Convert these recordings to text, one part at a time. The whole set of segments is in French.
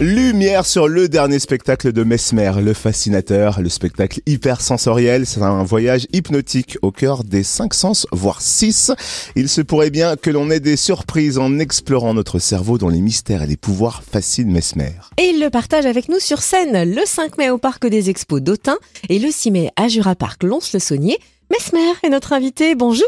Lumière sur le dernier spectacle de Mesmer, le fascinateur, le spectacle hyper sensoriel. C'est un voyage hypnotique au cœur des cinq sens, voire six. Il se pourrait bien que l'on ait des surprises en explorant notre cerveau dont les mystères et les pouvoirs fascinent Mesmer. Et il le partage avec nous sur scène le 5 mai au Parc des Expos d'Autun et le 6 mai à Jura Park Lons-le-Saunier. Mesmer est notre invité. Bonjour.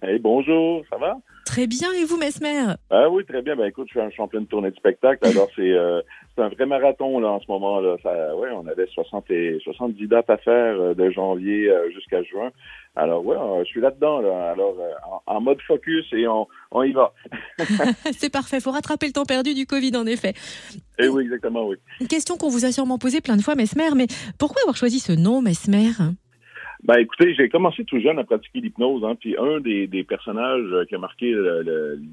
Hey, bonjour, ça va? Très bien, et vous, Mesmer? Ah oui, très bien. Ben écoute, je suis un champion de tournée de spectacle, alors c'est euh, un vrai marathon là en ce moment. Là. Ça, ouais, on avait 60 et, 70 dates à faire euh, de janvier euh, jusqu'à juin. Alors ouais, je suis là-dedans. Là. Alors en, en, mode focus et on, on y va. c'est parfait. Faut rattraper le temps perdu du Covid, en effet. Et eh oui, exactement, oui. Une question qu'on vous a sûrement posée plein de fois, Mesmer, mais pourquoi avoir choisi ce nom, Mesmer? Ben écoutez, j'ai commencé tout jeune à pratiquer l'hypnose, hein, puis un des, des personnages euh, qui a marqué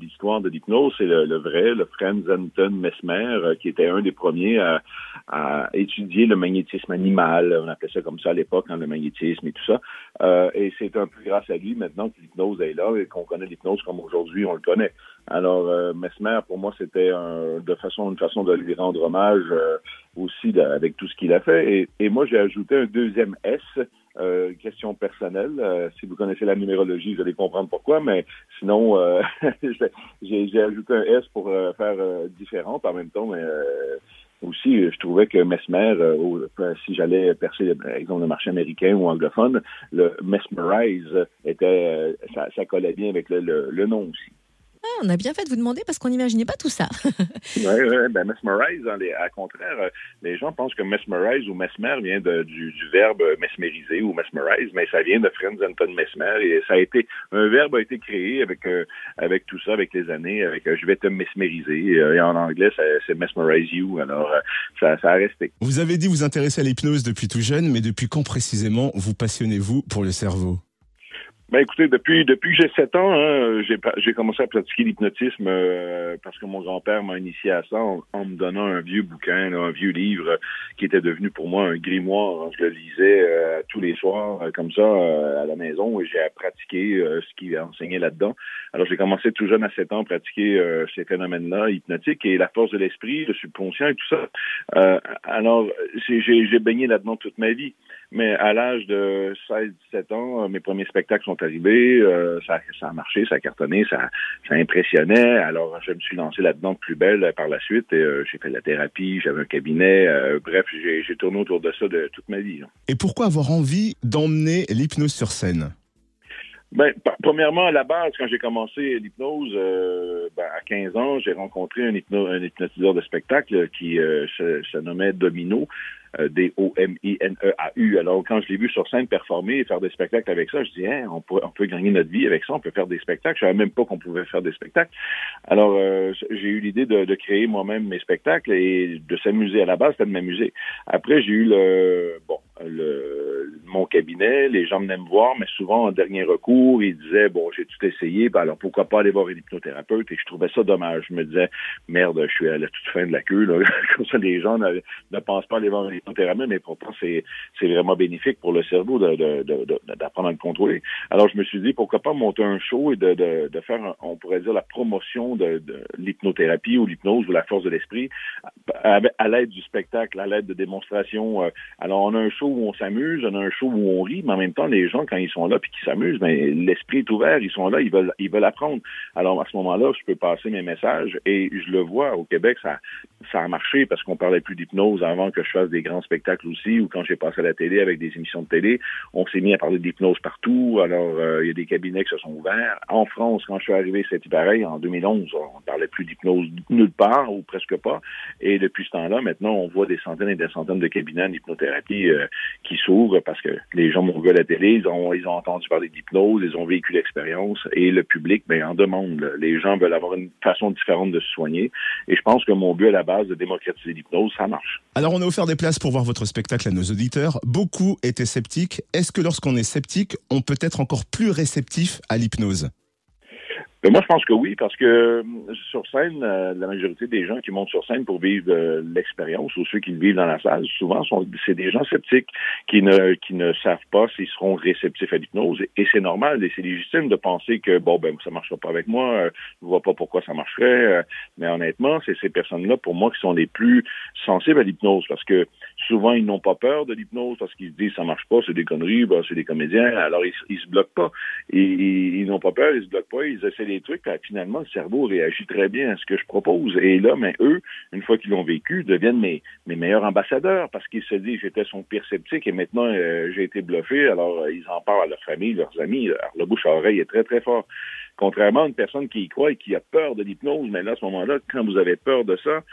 l'histoire de l'hypnose, c'est le, le, vrai, le Franz Anton Mesmer, euh, qui était un des premiers à, à, étudier le magnétisme animal, on appelait ça comme ça à l'époque, hein, le magnétisme et tout ça. Euh, et c'est un peu grâce à lui maintenant que l'hypnose est là et qu'on connaît l'hypnose comme aujourd'hui on le connaît. Alors euh, Mesmer, pour moi, c'était de façon une façon de lui rendre hommage aussi avec tout ce qu'il a fait. Et, et moi, j'ai ajouté un deuxième S euh, question personnelle. Euh, si vous connaissez la numérologie, vous allez comprendre pourquoi, mais sinon, euh, j'ai ajouté un S pour euh, faire différente en même temps, mais aussi, je trouvais que Mesmer, si j'allais percer, par exemple, le marché américain ou anglophone, le Mesmerize était, ça, ça collait bien avec le, le nom aussi. Ah, on a bien fait de vous demander parce qu'on n'imaginait pas tout ça. oui, oui, ben mesmerize, hein, à contraire, euh, les gens pensent que mesmerize ou mesmer vient de, du, du, verbe mesmeriser ou mesmerize, mais ça vient de Franz Anton Mesmer et ça a été, un verbe a été créé avec, euh, avec tout ça, avec les années, avec euh, je vais te mesmeriser, et en anglais, c'est mesmerize you, alors ça, ça a resté. Vous avez dit vous intéresser à l'hypnose depuis tout jeune, mais depuis quand précisément vous passionnez-vous pour le cerveau? Ben écoutez, depuis depuis que j'ai sept ans, hein, j'ai commencé à pratiquer l'hypnotisme euh, parce que mon grand-père m'a initié à ça en, me donnant un vieux bouquin, un vieux livre qui était devenu pour moi un grimoire. Je le lisais euh, tous les soirs euh, comme ça à la maison et j'ai pratiqué ce qu'il enseigné là-dedans. Alors j'ai commencé tout jeune à sept ans à pratiquer ces phénomènes-là hypnotiques et la force de l'esprit, le subconscient et tout ça. alors j'ai baigné là-dedans toute ma vie. Mais à l'âge de 16-17 ans, mes premiers spectacles sont arrivés, euh, ça, ça, a marché, ça a cartonné, ça, ça impressionnait. Alors, je me suis lancé là-dedans de plus belle par la suite. Et, euh, j'ai fait de la thérapie, j'avais un cabinet. Euh, bref, j'ai tourné autour de ça de toute ma vie. Et pourquoi avoir envie d'emmener l'hypnose sur scène? Ben, premièrement, à la base, quand j'ai commencé l'hypnose, ben, à 15 ans, j'ai rencontré un, hypno un hypnotiseur de spectacle qui se, se, nommait Domino. Euh, D-O-M-I-N-E-A-U. Alors, quand je l'ai vu sur scène performer et faire des spectacles avec ça, je dis, hein, on, peut, on peut gagner notre vie avec ça, on peut faire des spectacles. Je savais même pas qu'on pouvait faire des spectacles. Alors, euh, j'ai eu l'idée de, de, créer moi-même mes spectacles et de s'amuser. À la base, c'était de m'amuser. Après, j'ai eu le, bon, le, mon cabinet, les gens venaient me voir, mais souvent en dernier recours, ils disaient bon, j'ai tout essayé, ben alors pourquoi pas aller voir une hypnothérapeute? Et je trouvais ça dommage. Je me disais merde, je suis à la toute fin de la queue. Là. Comme ça, les gens ne, ne pensent pas aller voir une hypnothérapeute, mais pourtant c'est vraiment bénéfique pour le cerveau de, d'apprendre à le contrôler. Alors je me suis dit pourquoi pas monter un show et de, de, de faire, on pourrait dire la promotion de, l'hypnothérapie ou l'hypnose ou la force de l'esprit à, à l'aide du spectacle, à l'aide de démonstrations. Euh, alors on a un show où on s'amuse, un show où on rit, mais en même temps, les gens, quand ils sont là puis qu'ils s'amusent, ben, l'esprit est ouvert, ils sont là, ils veulent, ils veulent apprendre. Alors, à ce moment-là, je peux passer mes messages et je le vois au Québec, ça, ça a marché parce qu'on parlait plus d'hypnose avant que je fasse des grands spectacles aussi ou quand j'ai passé à la télé avec des émissions de télé, on s'est mis à parler d'hypnose partout. Alors, euh, il y a des cabinets qui se sont ouverts. En France, quand je suis arrivé, c'était pareil. En 2011, on parlait plus d'hypnose nulle part ou presque pas. Et depuis ce temps-là, maintenant, on voit des centaines et des centaines de cabinets en hypnothérapie euh, qui s'ouvrent parce que les gens m'ont vu à la télé, ils ont, ils ont entendu parler d'hypnose, ils ont vécu l'expérience et le public ben, en demande. Les gens veulent avoir une façon différente de se soigner. Et je pense que mon but à la base de démocratiser l'hypnose, ça marche. Alors, on a offert des places pour voir votre spectacle à nos auditeurs. Beaucoup étaient sceptiques. Est-ce que lorsqu'on est sceptique, on peut être encore plus réceptif à l'hypnose? Moi, je pense que oui, parce que euh, sur scène, euh, la majorité des gens qui montent sur scène pour vivre euh, l'expérience ou ceux qui le vivent dans la salle, souvent, sont, c'est des gens sceptiques qui ne, qui ne savent pas s'ils seront réceptifs à l'hypnose. Et c'est normal et c'est légitime de penser que, bon, ben, ça marchera pas avec moi, je vois pas pourquoi ça marcherait. mais honnêtement, c'est ces personnes-là, pour moi, qui sont les plus sensibles à l'hypnose parce que souvent, ils n'ont pas peur de l'hypnose parce qu'ils se disent, ça marche pas, c'est des conneries, ben, c'est des comédiens, alors ils, ils se bloquent pas. Et, ils, ils n'ont pas peur, ils se bloquent pas, ils essaient des trucs, finalement, le cerveau réagit très bien à ce que je propose. Et là, mais eux, une fois qu'ils l'ont vécu, deviennent mes, mes meilleurs ambassadeurs parce qu'ils se disent, j'étais son pire sceptique et maintenant, euh, j'ai été bluffé. Alors, euh, ils en parlent à leur famille, leurs amis. Alors, le bouche à oreille est très, très fort. Contrairement à une personne qui y croit et qui a peur de l'hypnose, mais là, à ce moment-là, quand vous avez peur de ça,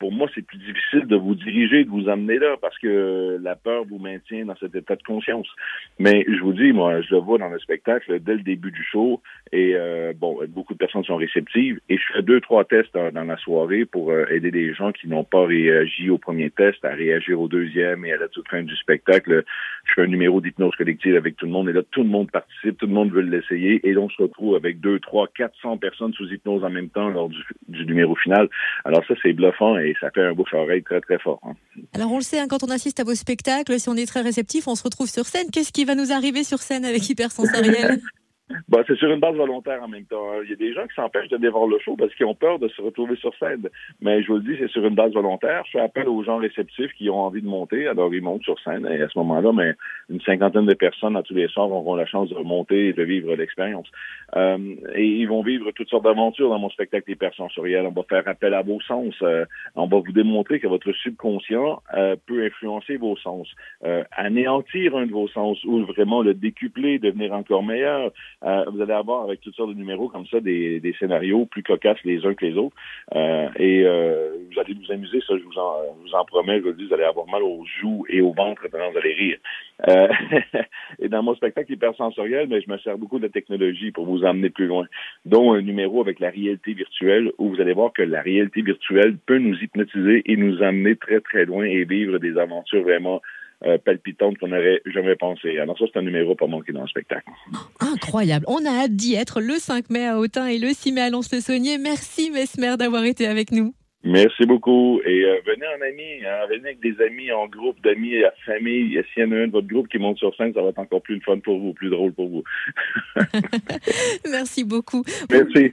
pour moi, c'est plus difficile de vous diriger, de vous amener là, parce que la peur vous maintient dans cet état de conscience. Mais je vous dis, moi, je le vois dans le spectacle dès le début du show, et euh, bon, beaucoup de personnes sont réceptives, et je fais deux, trois tests dans, la soirée pour euh, aider les gens qui n'ont pas réagi au premier test à réagir au deuxième et à la toute fin du spectacle. Je fais un numéro d'hypnose collective avec tout le monde, et là, tout le monde participe, tout le monde veut l'essayer, et on se retrouve avec deux, trois, quatre cents personnes sous hypnose en même temps lors du, du numéro final. Alors ça, c'est bluffant, et ça fait un bouche-oreille très, très fort. Hein. Alors, on le sait, hein, quand on assiste à vos spectacles, si on est très réceptif, on se retrouve sur scène. Qu'est-ce qui va nous arriver sur scène avec Hypersensoriel? Bah, c'est sur une base volontaire en même temps. Hein. Il y a des gens qui s'empêchent de voir le show parce qu'ils ont peur de se retrouver sur scène. Mais je vous le dis, c'est sur une base volontaire. Je fais appel aux gens réceptifs qui ont envie de monter. Alors, ils montent sur scène. Et à ce moment-là, mais une cinquantaine de personnes à tous les soirs auront la chance de monter et de vivre l'expérience. Euh, et ils vont vivre toutes sortes d'aventures dans mon spectacle hypersensoriel. On va faire appel à vos sens. Euh, on va vous démontrer que votre subconscient euh, peut influencer vos sens, euh, anéantir un de vos sens ou vraiment le décupler, devenir encore meilleur. Euh, vous allez avoir avec toutes sortes de numéros comme ça des, des scénarios plus cocasses les uns que les autres. Euh, et euh, vous allez vous amuser, ça je vous en, vous en promets, je vous le dis, vous allez avoir mal aux joues et au ventre pendant vous allez rire. et dans mon spectacle hypersensoriel, mais je me sers beaucoup de technologie pour vous emmener plus loin, dont un numéro avec la réalité virtuelle où vous allez voir que la réalité virtuelle peut nous hypnotiser et nous emmener très très loin et vivre des aventures vraiment euh, palpitante qu'on n'aurait jamais pensé. Alors ça, c'est un numéro pas manqué dans le spectacle. Incroyable. On a hâte d'y être le 5 mai à Autun et le 6 mai à Lons-le-Saunier. Merci Mesmer d'avoir été avec nous. Merci beaucoup. Et euh, venez en ami, hein, venez avec des amis, en groupe d'amis, à famille. S'il y en a un de votre groupe qui monte sur scène, ça va être encore plus le fun pour vous, plus drôle pour vous. Merci beaucoup. Merci.